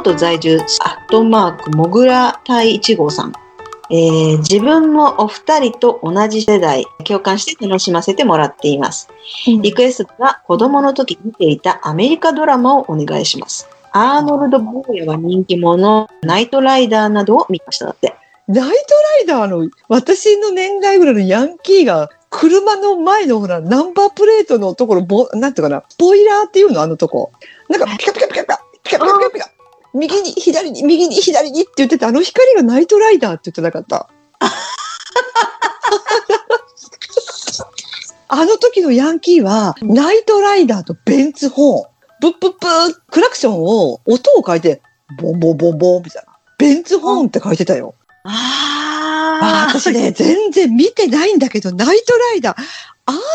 京都在住、アットマーク、もぐら隊1号さん。えー自分もお二人と同じ世代、共感して楽しませてもらっています。リクエストは子供の時見ていたアメリカドラマをお願いします。アーノルド・ボーヤは人気者、ナイトライダーなどを見ましただって。ナイトライダーの、私の年代ぐらいのヤンキーが、車の前のほら、ナンバープレートのところ、ぼ、なんていうかな、スポイラーっていうのあのとこ。なんか、ピカピカピカピカ、ピカピカピカピカ。右に、左に、右に、左にって言ってて、あの光がナイトライダーって言ってなかった。あの時のヤンキーは、ナイトライダーとベンツホーン。ブッブッブー、クラクションを、音を変えて、ボンボンボンボンみたいな。ベンツホーンって書いてたよ。あああ、私ね、全然見てないんだけど、ナイトライダー。アーノルド・ボ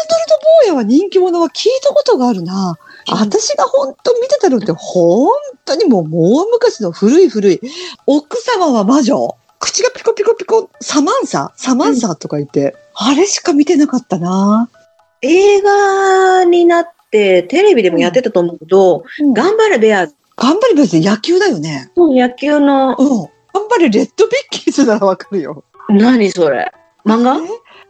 ーヤは人気者は聞いたことがあるな。私が本当見てたのって、本当にもう、もう昔の古い古い。奥様は魔女。口がピコピコピコ、サマンササマンサとか言って、あれしか見てなかったな。映画になって、テレビでもやってたと思うけど、頑張れベアーズ頑張れ別に野球だよね。の野球の、うん。頑張れレッドビッキーズならわかるよ。何それ漫画？え？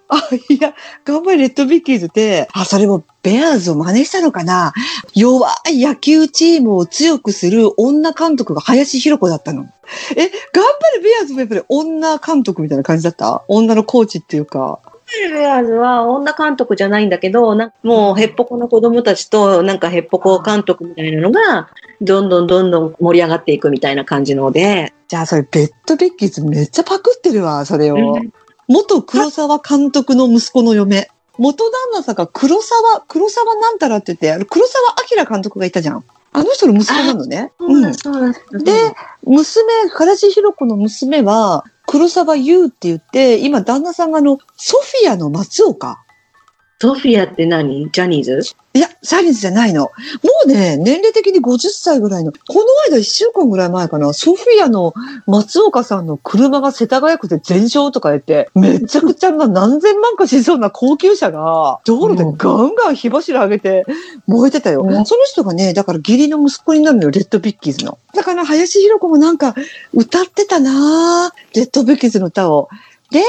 あ、いや、頑張れレッドビッキーズって、あ、それもベアーズを真似したのかな？弱い野球チームを強くする女監督が林弘子だったの。え、頑張れベアーズもやっぱり女監督みたいな感じだった？女のコーチっていうか。ベアーズは女監督じゃないんだけど、なもうへっぽこの子供たちと、なんかへっぽこ監督みたいなのが、どんどんどんどん盛り上がっていくみたいな感じので、じゃあそれ、レッドビッキーズめっちゃパクってるわ、それを。うん元黒沢監督の息子の嫁。元旦那さんが黒沢、黒沢なんたらって言って、あの黒沢明監督がいたじゃん。あの人の息子なのね。そうだそうだそうだで、娘、林弘子の娘は、黒沢優って言って、今旦那さんがあの、ソフィアの松岡。ソフィアって何？ジャニーズ？いや、サイエンスじゃないの。もうね、年齢的に50歳ぐらいの、この間1週間ぐらい前かな、ソフィアの松岡さんの車が世田谷区で全焼とか言って、めちゃくちゃな何千万かしそうな高級車が、道路でガンガン火柱上げて燃えてたよ。うんその人がね、だから義理の息子になるのよ、レッドビッキーズの。だから林弘子もなんか歌ってたなぁレッドビッキーズの歌を。レッドビッ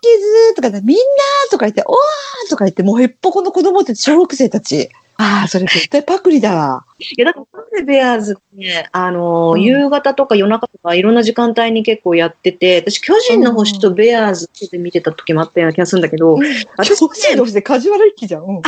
キーズとかね、みんなとか言って、おーとか言って、もうへっぽこの子供たち、小学生たち。ああ、それ絶対パクリだわ。いや、だから、なんでベアーズってね、あのー、うん夕方とか夜中とかいろんな時間帯に結構やってて、私、巨人の星とベアーズって見てた時もあったような気がするんだけど、私女性同士でカジュアル一気じゃん。うん。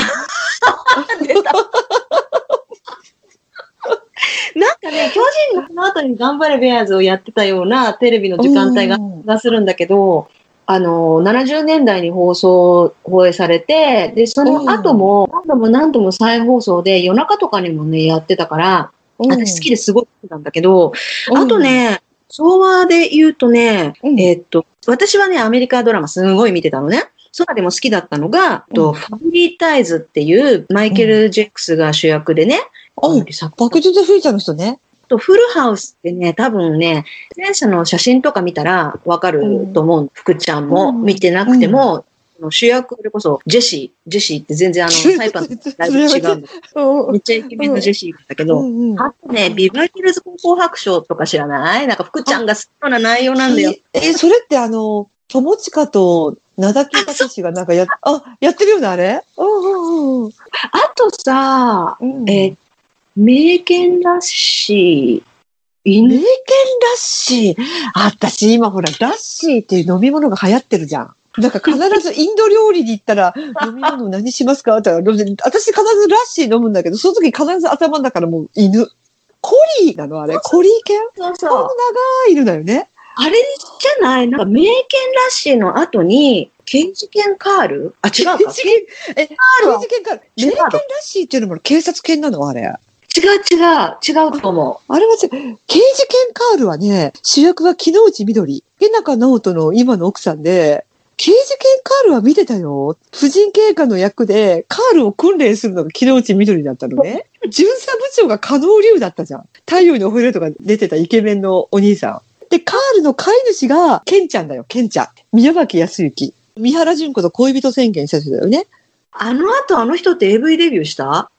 なんかね、巨人のその後に頑張れベアーズをやってたようなテレビの時間帯がするんだけど、あの、70年代に放送、放映されて、で、その後も何度も何度も再放送で夜中とかにもね、やってたから、私好きですごい好きなんだけど、あと、ね、昭和で言うとね、うん。えーっと、私はね、アメリカドラマすごい見てたのね。そのでも好きだったのが、うん。とファミリータイズっていうマイケル・ジェックスが主役でね、うん。作バックトゥザフューチャーの人ね。とフルハウスってね、多分ね、出演者の写真とか見たらわかると思う。福ちゃんもうん。見てなくても、その主役それこそジェシー、ジェシーって全然あの、サイパンとだいぶ違うんだうんめっちゃイケメンのジェシーだけど、うんうん。あとね、ビバリールズ高校白書とか知らない？なんか福ちゃんが好きそうな内容なんだよ。え、えそれってあの、友近と名崎隆がなんかや、あ、やってるようなあれ？うんうんうん。あとさ、うんえー名犬らしい、犬名犬ラッシー。あ私今ほら、ラッシーっていう飲み物が流行ってるじゃん。なんか必ずインド料理に行ったら、飲み物何しますか？って言ったら、私必ずラッシー飲むんだけど、その時必ず頭の中からもう犬。コリーなのあれコリー犬？そうこの長い犬だよね。あれじゃない？なんか名犬らしいの後に、刑事犬カール？あ、違うか。刑事犬え、刑ールは事犬か。違う名犬ラッシーっていうのも警察犬なの？あれ。違う違う、違うと思あれは違う。刑事犬カールはね、主役が木之内緑。池中直人の今の奥さんで、刑事犬カールは見てたよ。婦人警官の役で、カールを訓練するのが木之内緑だったのね。巡査部長が加納龍だったじゃん。太陽におれるとか出てたイケメンのお兄さん。で、カールの飼い主が、ケンちゃんだよ、ケンちゃん。宮脇康之。三原淳子と恋人宣言した人だよね。う。あの後あの人って AV デビューした？あ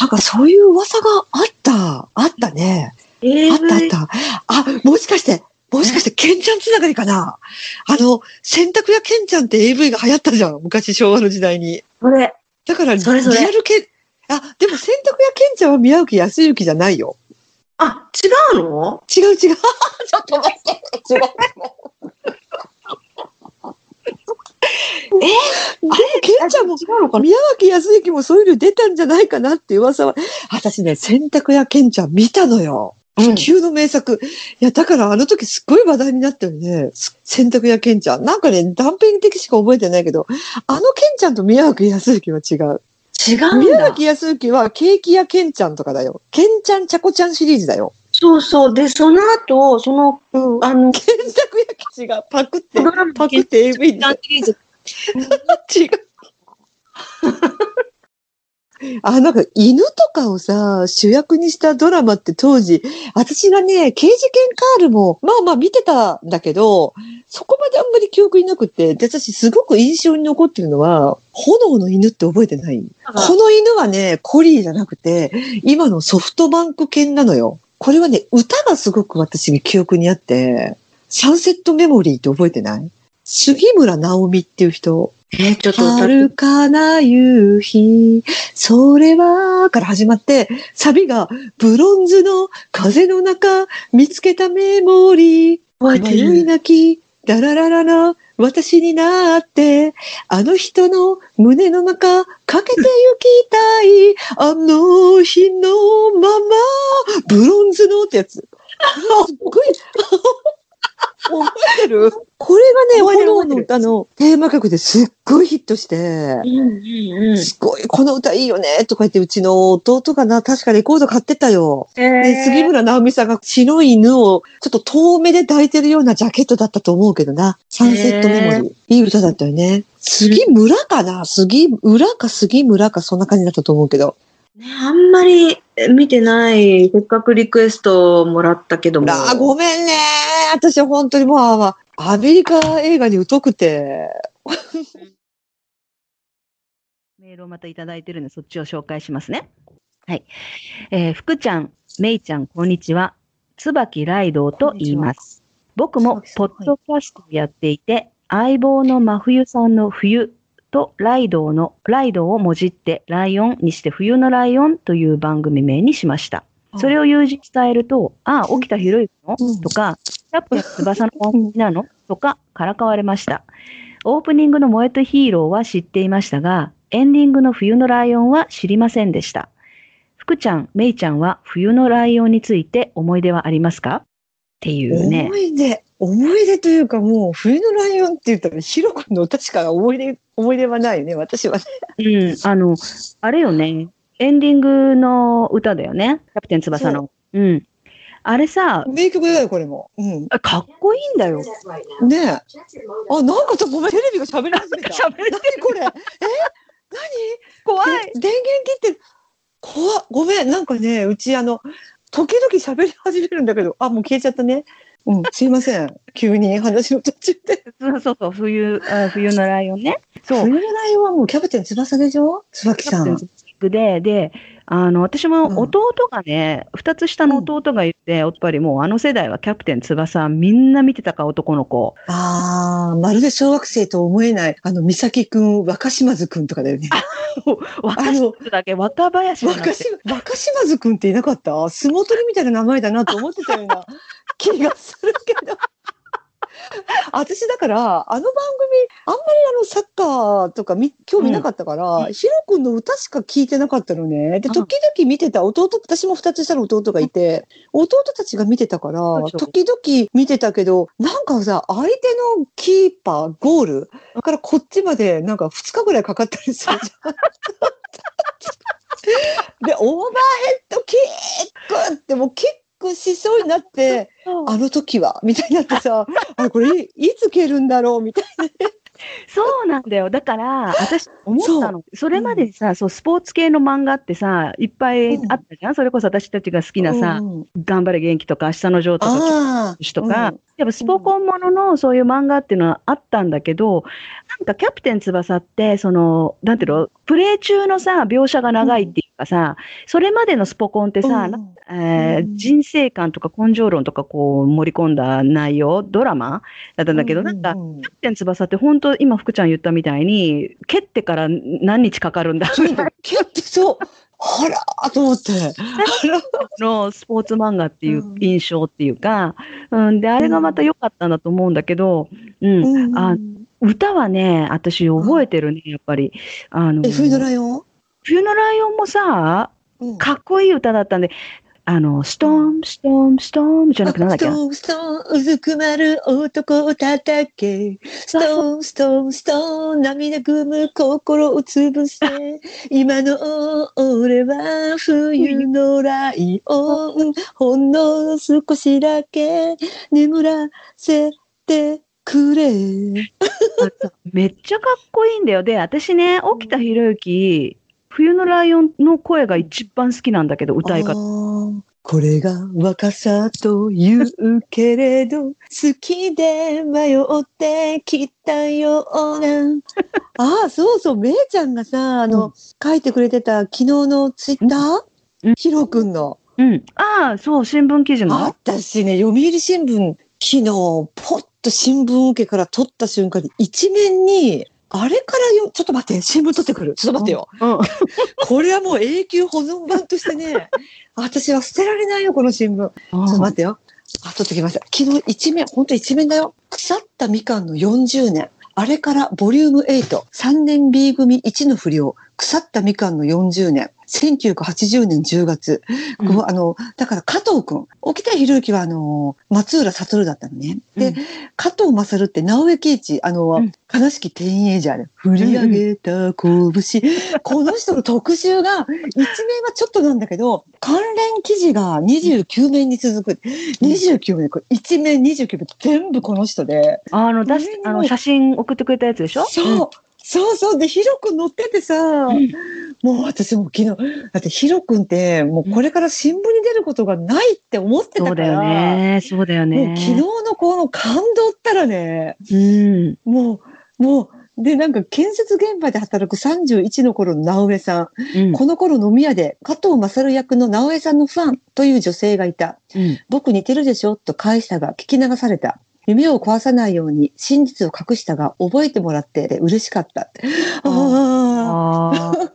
なんかそういう噂があった。あったね。AV あったあった。あ、もしかして、もしかして、ケンちゃんつながりかな？あの、洗濯屋ケンちゃんって AV が流行ったじゃん。昔昭和の時代に。これ、だから、それそれリアルケン、あ、でも洗濯屋ケンちゃんは宮脇康之じゃないよ。あ、違うの？違う違う。ちょっと待って。違う。え？あのケンちゃんも、違うのかな？宮脇康之もそういうの出たんじゃないかなって噂は、私ね、洗濯屋ケンちゃん見たのよ。うん不朽の名作。いや、だからあの時すっごい話題になったよね。洗濯屋ケンちゃん。なんかね、断片的しか覚えてないけど、あのケンちゃんと宮脇康之は違う。違う宮脇。康之はケーキ屋ケンちゃんとかだよ。ケンちゃん、チャコちゃんシリーズだよ。そうそう。で、その後、その、うん。あの、ケンタク屋ケンがパクって、パクって AV に。違う。あ、なんか犬とかをさ、主役にしたドラマって当時、私がね、刑事件カールも、まあまあ見てたんだけど、そこまであんまり記憶になくて、で、私すごく印象に残ってるのは、炎の犬って覚えてない？この犬はね、コリーじゃなくて、今のソフトバンク犬なのよ。これはね、歌がすごく私に記憶にあって、サンセットメモリーって覚えてない？杉村直美っていう人。えーちょっと遥かな夕日、それは、から始まって、サビが、ブロンズの風の中、見つけたメモリー、迷いる。なき、ダララララ、私になって、あの人の胸の中、かけてゆきたい、あの日のまま、ブロンズのってやつ。すっごい、覚えてる？これがね、炎の歌のテーマ曲ですっごいヒットして。すごい、この歌いいよね、とか言って、うちの弟がな、確かレコード買ってたよ。えで、杉村直美さんが白い犬をちょっと遠目で抱いてるようなジャケットだったと思うけどな。サンセットメモリー。いい歌だったよね。杉村かな？杉浦か杉村かそんな感じだったと思うけど。ね、あんまり見てない、せっかくリクエストもらったけども。あーごめんね。私は本当にもう、あアメリカ映画に疎くて。メールをまたいただいてるんで、そっちを紹介しますね。はい。えー、福ちゃん、めいちゃん、こんにちは。椿ライドウと言います。僕もポッドキャストをやっていて、相棒の真冬さんの冬とライドウのライドウをもじってライオンにして冬のライオンという番組名にしました。それを友人に伝えると、ああ、起きたひろゆきの？うんとか、キャプテン翼の番組なの？とか、からかわれました。オープニングの燃えとヒーローは知っていましたが、エンディングの冬のライオンは知りませんでした。福ちゃん、めいちゃんは冬のライオンについて思い出はありますか？っていうね思。い出。思い出というかもう、冬のライオンって言ったら、ヒロ君の歌しか思い出、思い出はないね、私はね。うん、あの、あれよね。エンディングの歌だよね。キャプテン翼の。うん。あれさ、名曲だよ、これも。うん。あかっこいいんだよ。ねえ。あ、なんかさ、ごめん、テレビが喋り始めた。喋れて何これ？え？怖何で電源切って、怖っごめん、なんかね、うちあの、時々喋り始めるんだけど、あ、もう消えちゃったね。うん、すいません。急に話の途中で。そうそうそう、冬、あ冬のライオンね。そう。冬のライオンはもうキャプテン翼でしょ？椿さん。で、で、あの、私もうん弟がね、二、つ下の弟がいて、やっぱりもうあの世代はキャプテン翼みんな見てたか、男の子。ああ、まるで小学生と思えない、あの、美咲くん、若島津くんとかだよね。若島だけ、若林若。島若島津君っていなかった？相撲取りみたいな名前だなと思ってたような気がするけど。私だから、あの番組、あんまりあのサッカーとかみ興味なかったから、うん。ヒロ君の歌しか聞いてなかったのね。で、うん。時々見てた弟、私も二つ下の弟がいて、弟たちが見てたから時々見てたけど、なんかさ、相手のキーパー、ゴールからこっちまでなんか2日ぐらいかかったりするじゃん。で、オーバーヘッドキックってもうキックしそうになって、あの時はみたいになってさ、あれこれいいつ蹴るんだろうみたい そうなんだよ。だから、私思ったの。それまでさ、そう、スポーツ系の漫画ってさ、いっぱいあったじゃん、それこそ私たちが好きなさ、うんうん。頑張れ元気とか、明日のジョーとか、あとか、うん。やっぱスポコンもののそういう漫画っていうのはあったんだけど、なんかキャプテン翼って、その、なんていうの、プレイ中のさ、描写が長いっていうかさ、それまでのスポコンってさ、うん。えーうん人生観とか根性論とかこう盛り込んだ内容、ドラマだったんだけど、なんか、うんうん。キャプテン翼って本当今福ちゃん言ったみたいに、蹴ってから何日かかるんだ蹴ってそう。あらーと思って。のスポーツ漫画っていううん印象っていうか、うん、で、あれがまた良かったんだと思うんだけど、うん、うん。あ歌はね、私覚えてるね、やっぱり。あの、のライオン？冬のライオンもさ、うんかっこいい歌だったんで、あの、ストーン、ストーン、ストーンじゃなくてなんだっけ？なストーン、ストーン、うずくまる男を叩け。ストーン、ストーン、ストーン、涙ぐむ心を潰して。今の俺は冬のライオン。ほんの少しだけ眠らせてくれ。めっちゃかっこいいんだよ。で、私ね、沖田博之、冬のライオンの声が一番好きなんだけど、歌いあ方。ーこれが若さというけれど、好きで迷ってきたような。ああ、そうそう、めいちゃんがさ、あの、う書いてくれてた昨日のツイッター、うんヒロくんの。うん。ああ、そう、新聞記事の。私ね、読売新聞、昨日、ポッと新聞受けから撮った瞬間に、一面に、あれからよ、ちょっと待って、新聞取ってくる。ちょっと待ってよ。うん。これはもう永久保存版としてね、私は捨てられないよ、この新聞。ちょっと待ってよ。あ、取ってきました。昨日一面、本当一面だよ。腐ったみかんの40年。あれからボリューム8。3年 B 組1の不良。腐ったみかんの40年。1980年10月。うんあの、だから加藤くん。沖田博之はあの、松浦悟だったのね。で、うん加藤勝って直江圭一、あの、うん悲しきティーンエイジャーで、振り上げた拳。この人の特集が、一面はちょっとなんだけど、関連記事が29面に続く。29面、これ一面29面、全部この人で。あの、出しあの、写真送ってくれたやつでしょ？そう。そうそう。で、ヒロ君乗っててさ、んもう私も昨日、だってヒロ君って、もうこれから新聞に出ることがないって思ってたから。そうだよね。そうだよね。昨日のこの感動ったらね、うん。もう、もう、で、なんか建設現場で働く31の頃の直江さん。うん。この頃飲み屋で加藤勝役の直江さんのファンという女性がいた。うん。僕似てるでしょ？と返したが聞き流された。夢を壊さないように真実を隠したが覚えてもらって嬉しかった。ああ。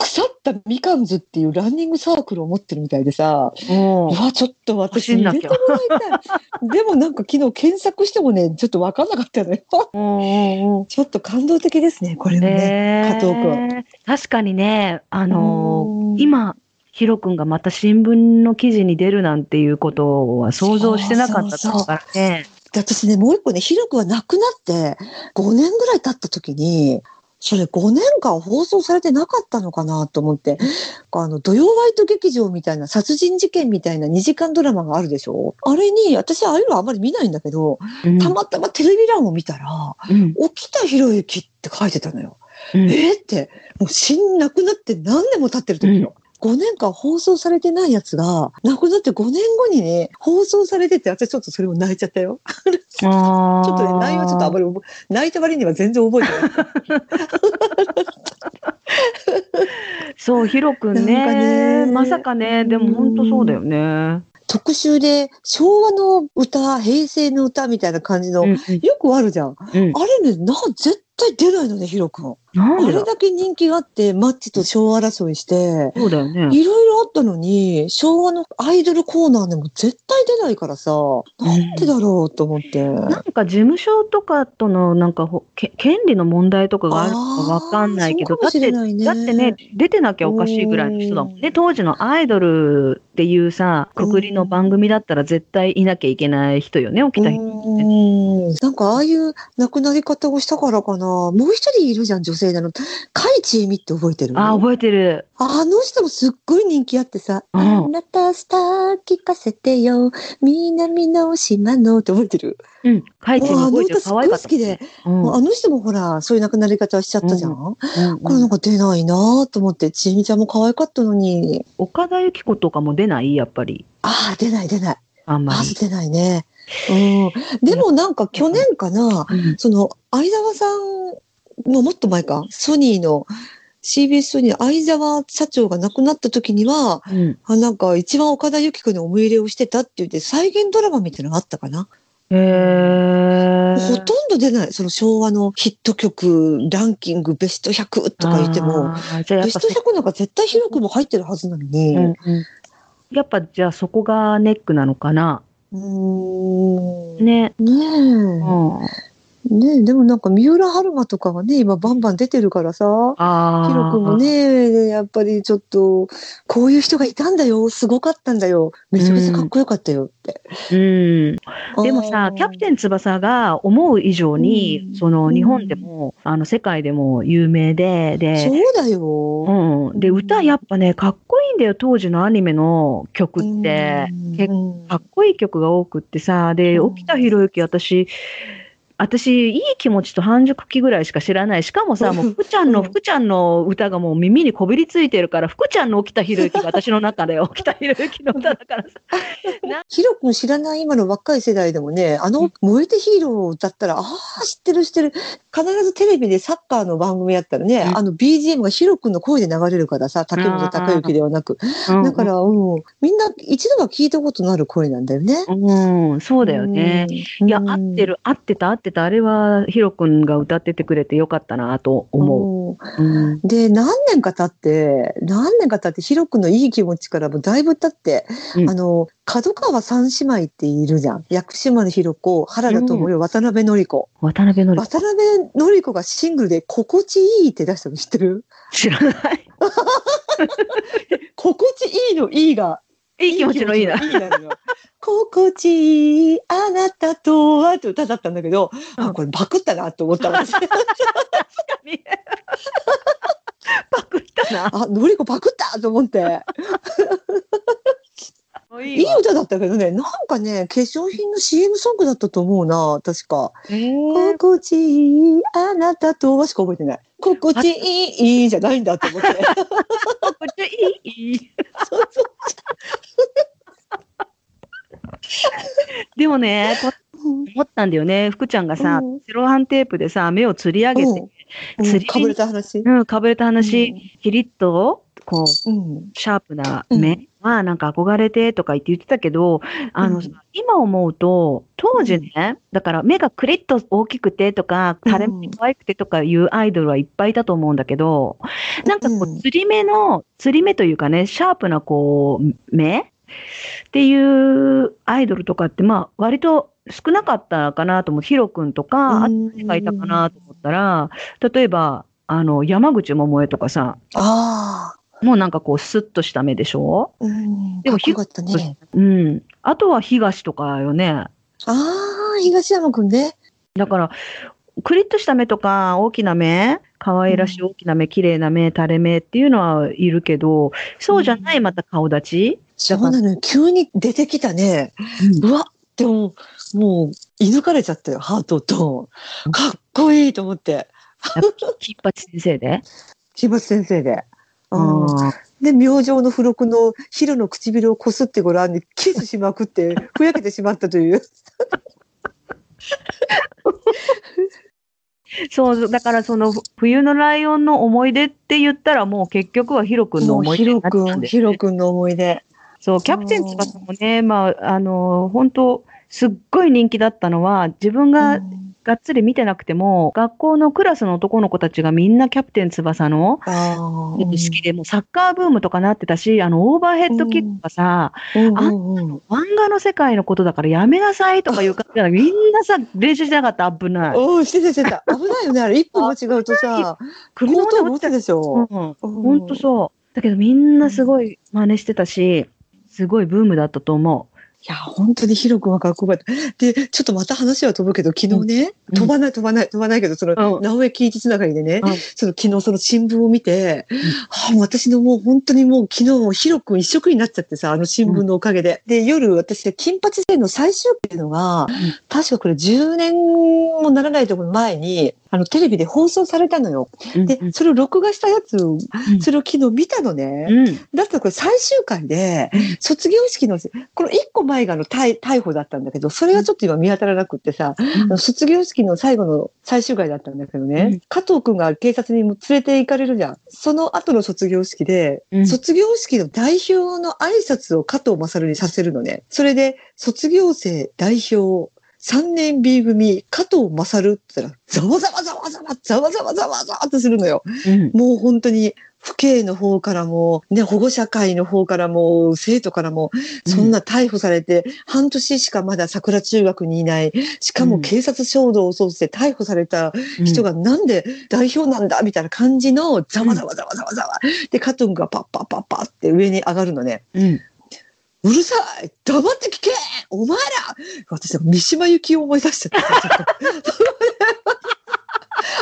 腐ったみかんずっていうランニングサークルを持ってるみたいでさ、もうわ、ちょっと私入れてもらいたい。でもなんか昨日検索してもね、ちょっとわかんなかったのよ。ちょっと感動的ですね、これう、もね。ね加藤君。確かにね、あのうんー、今、ヒロ君がまた新聞の記事に出るなんていうことは想像してなかったそうそうそうからね。で私ね、もう一個ね、ひろくは亡くなって5年ぐらい経った時に、それ5年間放送されてなかったのかなと思って、あの、土曜ワイト劇場みたいな殺人事件みたいな2時間ドラマがあるでしょ？あれに、私ああいうのあんまり見ないんだけど、うんたまたまテレビ欄を見たら、うん沖田博之って書いてたのよ。うんえーって、もう死ん亡くなって何年も経ってる時よ。5年間放送されてないやつが、亡くなって5年後にね、放送されてて、私ちょっとそれも泣いちゃったよ。ちょっとね、内容はちょっとあんまり覚え、泣いた割には全然覚えてない。そう、ヒロ君ね。ねまさかね、でも本当そうだよね。特集で昭和の歌、平成の歌みたいな感じの、うんよくあるじゃん。あうん。れね、な、絶対出ないのね、ヒロ君。あれだけ人気があって、マッチと昭和争いして、そうだよね。いろいろあったのに、昭和のアイドルコーナーでも絶対出ないからさ、なんでだろうと思って。なんか事務所とかとのなんかほけ権利の問題とかがあるのかわかんないけど、ねだって、だってね、出てなきゃおかしいぐらいの人だもんね。当時のアイドルっていうさ、くくりの番組だったら絶対いなきゃいけない人よね、起きた人。うんなんかああいう亡くなり方をしたからかな。もう一人いるじゃん、女性なの。カイチエミって覚えてる？あー、覚えてる。あの人もすっごい人気あってさ、うんあなたスター聞かせてよ、南の島のって覚えてる？うん。カイチにもうあの覚えてる。可愛かった。好きで、うん。あの人もほら、そういう亡くなり方しちゃったじゃん。うんこれなんか出ないなと思って、ちえみちゃんも可愛かったのに。岡田由紀子とかも出ない？やっぱり。ああ、出ない出ない。ああんまり。出ないね。うん。でもなんか去年かな、うんその、相沢さんのもっと前か、ソニーの CBS に相沢社長が亡くなった時には、うん。あなんか一番岡田由紀子に思い入れをしてたって言って再現ドラマみたいなのがあったかな。へー。ほとんど出ない。その昭和のヒット曲ランキングベスト100とか言っても、ベスト100なんか絶対広くも入ってるはずなのに。うんうんやっぱじゃあそこがネックなのかな。うーんね。ねうん。え。ねえ、でもなんか三浦春馬とかはね、今バンバン出てるからさ。ああ。ヒロ君も。ね、やっぱりちょっと、こういう人がいたんだよ、すごかったんだよ、めちゃめちゃかっこよかったよって。うん。でもさ、キャプテンン翼が思う以上に、うんその日本でも、あの世界でも有名で、そうで、だよ。うん。で、うん歌やっぱね、かっこいいんだよ、当時のアニメの曲って。結構かっこいい曲が多くってさ、で、うん沖田博之、私、私、いい気持ちと半熟期ぐらいしか知らない。しかもさ、もう福ちゃんの、う ん福ちゃんの歌がもう耳にこびりついてるから、福ちゃんの沖田博之が私の中で沖田博之の歌だからさ。ヒロ君知らない今の若い世代でもね、あの、燃えてヒーローを歌ったら、ああ、知ってる知ってる。必ずテレビでサッカーの番組やったらね、うんあの BGM がヒロ君の声で流れるからさ、竹本孝之ではなく。だから、うん、みんな一度は聞いたことのある声なんだよね。うん、うん、そうだよね。うん。いや、合ってる、合ってた、合ってた。あれは、ヒロ君が歌っててくれてよかったなと思うん。う。うん。で、何年か経って、何年か経って、ヒロ君のいい気持ちからもだいぶ経って、うんあの、角川三姉妹っているじゃん。薬師丸ひろ子、原田知世、渡辺典子。渡辺のり渡辺典子がシングルで心地いいって出したの知ってる？知らない。心地いいのいいが。いい気持ちのいいな。いいな心地いいあなたとはって歌だったんだけど、うんあ、これバクったなと思った私。パクったな。あ、のりこバクったと思って。いいい歌だったけどね、なんかね、化粧品の CM ソングだったと思うな、確か。えー心地いいあなたとはしか覚えてない。心地いいじゃないんだと思って。こっちいい。そうそうでもね、こ思ったんだよね。福ちゃんがさうん、セロハンテープでさ、目を釣り上げて、うん釣りかぶれた話。うん、かぶれた話、キリッと、こう、うん。シャープな目はなんか憧れてとか言って言ってたけど、あの、うん。今思うと、当時ね、だから目がクリッと大きくてとか、うん。垂れ目可愛くてとかいうアイドルはいっぱいいたと思うんだけど、なんかこう釣り目の、釣り目というかね、シャープなこう、目っていうアイドルとかって、まあ、割と少なかったかなと思う。ヒロ君とか、あと誰がいたかなと思ったら、例えば、あの、山口百恵とかさ、ああ。もうなんかこう、スッとした目でしょ？うん。でもかっこよかったね。うん。あとは東とかよね。ああ、東山くんね。だから、クリッとした目とか、大きな目、可愛らしい大きな目、綺麗な目、垂れ目っていうのはいるけど、そうじゃないまた顔立ち、そうなのよ。急に出てきたね。うわでも、もう、射抜かれちゃったよ、ハートと。かっこいいと思って。金八先生で？金松先生で。で、明星の付録のヒロの唇をこすってごらんにキスしまくって、ふやけてしまったという。そう、だからその冬のライオンの思い出って言ったらもう結局はヒロ君の思い出になっんヒロ君、でヒロ君の思い出。そう、キャプテン翼もね、まあ、あの、本当すっごい人気だったのは、自分がうんがっつり見てなくても、学校のクラスの男の子たちがみんなキャプテン翼のああ。好きで、もうサッカーブームとかなってたし、あの、オーバーヘッドキックがさ、うんうんうん漫画の世界のことだからやめなさいとかいう感じだから、みんなさ、練習しなかった、危ない。うん、してたしてた。危ないよね、あれ。一歩間違うとさ、首後頭部元落ちた打つでしょ。うん、うんほんとそう。だけどみんなすごい真似してたし、すごいブームだったと思いや、本当にヒロ君はかっこよかった。で、ちょっとまた話は飛ぶけど、昨日ね、うん。飛ばない飛ばない飛ばないけど、その、うん。直江喜一つながりでね、うん。その昨日その新聞を見て、あもう私のもう本当にもう昨日もうヒロ君一色になっちゃってさ、あの新聞のおかげで。で、夜私、金八戦の最終期っていうのが、確かこれ10年もならないところ前に、あの、テレビで放送されたのよ。で、それを録画したやつ、それを昨日見たのね。うん。だったらこれ最終回で、卒業式の、この一個前があの逮逮捕だったんだけど、それがちょっと今見当たらなくってさ、あの卒業式の最後の最終回だったんだけどね、うん加藤くんが警察にも連れて行かれるじゃん。その後の卒業式で、うん卒業式の代表の挨拶を加藤勝にさせるのね。それで、卒業生代表、3年 B 組、加藤勝って言ったら、ざわざわざわざわ、ざわざわざわざわってするのよ。うん。もう本当に、父兄の方からも、ね、保護者会の方からも、生徒からも、そんな逮捕されて、半年しかまだ桜中学にいない、しかも警察衝動を通して逮捕された人がなんで代表なんだみたいな感じの、ざわざわざわざわざわ。で、加藤がパッパッパッパって上に上がるのね。うん。うるさい黙って聞けお前ら私、三島由紀夫を思い出しちゃった。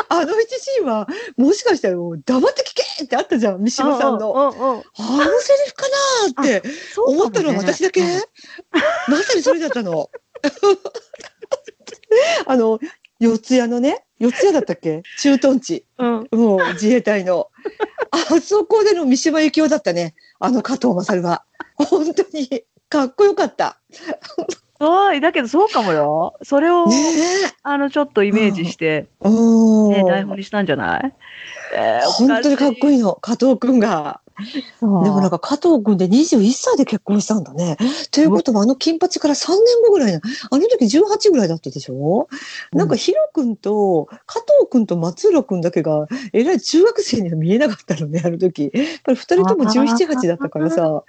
あの一シーンは、もしかしたらもう黙って聞けってあったじゃん、三島さんの。あのセリフかなーって思ったのは私だけ、まさにそれだったの。あの、四谷のね、四谷だったっけ？駐屯地。うん。もう自衛隊の。あそこでの三島由紀夫だったね。あの加藤勝は。本当に、かっこよかった。はい。だけどそうかもよ。それを、ねあの、ちょっとイメージして、え。うん。ね、台本にしたんじゃない？えー本当にかっこいいの、加藤くんが。でもなんか加藤くんで21歳で結婚したんだね。ということはあの金八から3年後ぐらいな、あの時18ぐらいだったでしょ、なんかヒロくんと加藤くんと松浦くんだけがえらい中学生には見えなかったのね、あの時。やっぱり2人とも17、8だったからさ。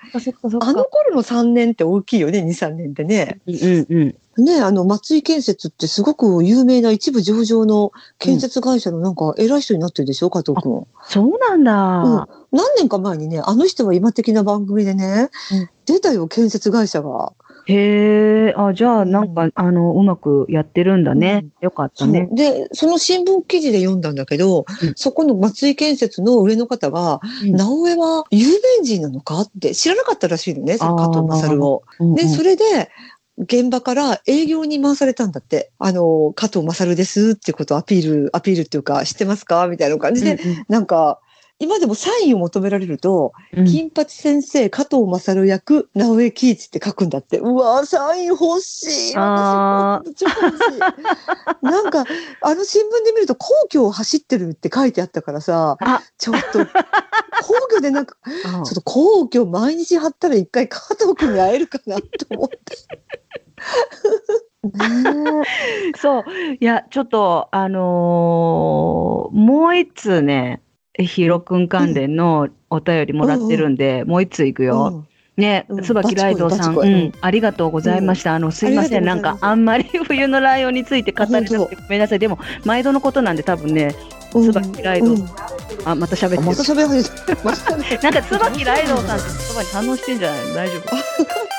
あの頃の3年って大きいよね、2、3年ってね。うんうん。ねあの松井建設ってすごく有名な一部上場の建設会社のなんか偉い人になってるでしょ、加藤くん。そうなんだ。うん何年か前にね、あの人は今的な番組でね、うん出たよ、建設会社が。へえ、あ、じゃあ、なんか、あの、うまくやってるんだね。よかったね。で、その新聞記事で読んだんだけど、うんそこの松井建設の上の方が、うん直江は有名人なのか？って知らなかったらしいのね、その加藤勝を。うんうんで、それで、現場から営業に回されたんだって。あの、加藤勝ですってことをアピール、アピールっていうか、知ってますか？みたいな感じで、なんか、今でもサインを求められると、うんうん金八先生、加藤勝役、直江喜一って書くんだって。うわーサイン欲しい。あ私超欲しい。なんか、あの新聞で見ると、皇居を走ってるって書いてあったからさ、あちょっと、皇居でなんか、あちょっと皇居毎日貼ったら一回加藤君に会えるかなと思って。ねそう。いや、ちょっと、あのーもう一通ね、ヒロくん関連のお便りもらってるんで、もう一通いくえよ。ねうん、椿ライドさん、うん、ありがとうございました。あの、すいません、なんか、あんまり冬のライオンについて語れなくてごめんなさい。でも、毎度のことなんで、多分ね、うん。椿ライドうん。あ、また喋ってる。あまた。喋り始めた。また喋り なんか、椿ライドさんって言葉に反応してんじゃない？の大丈夫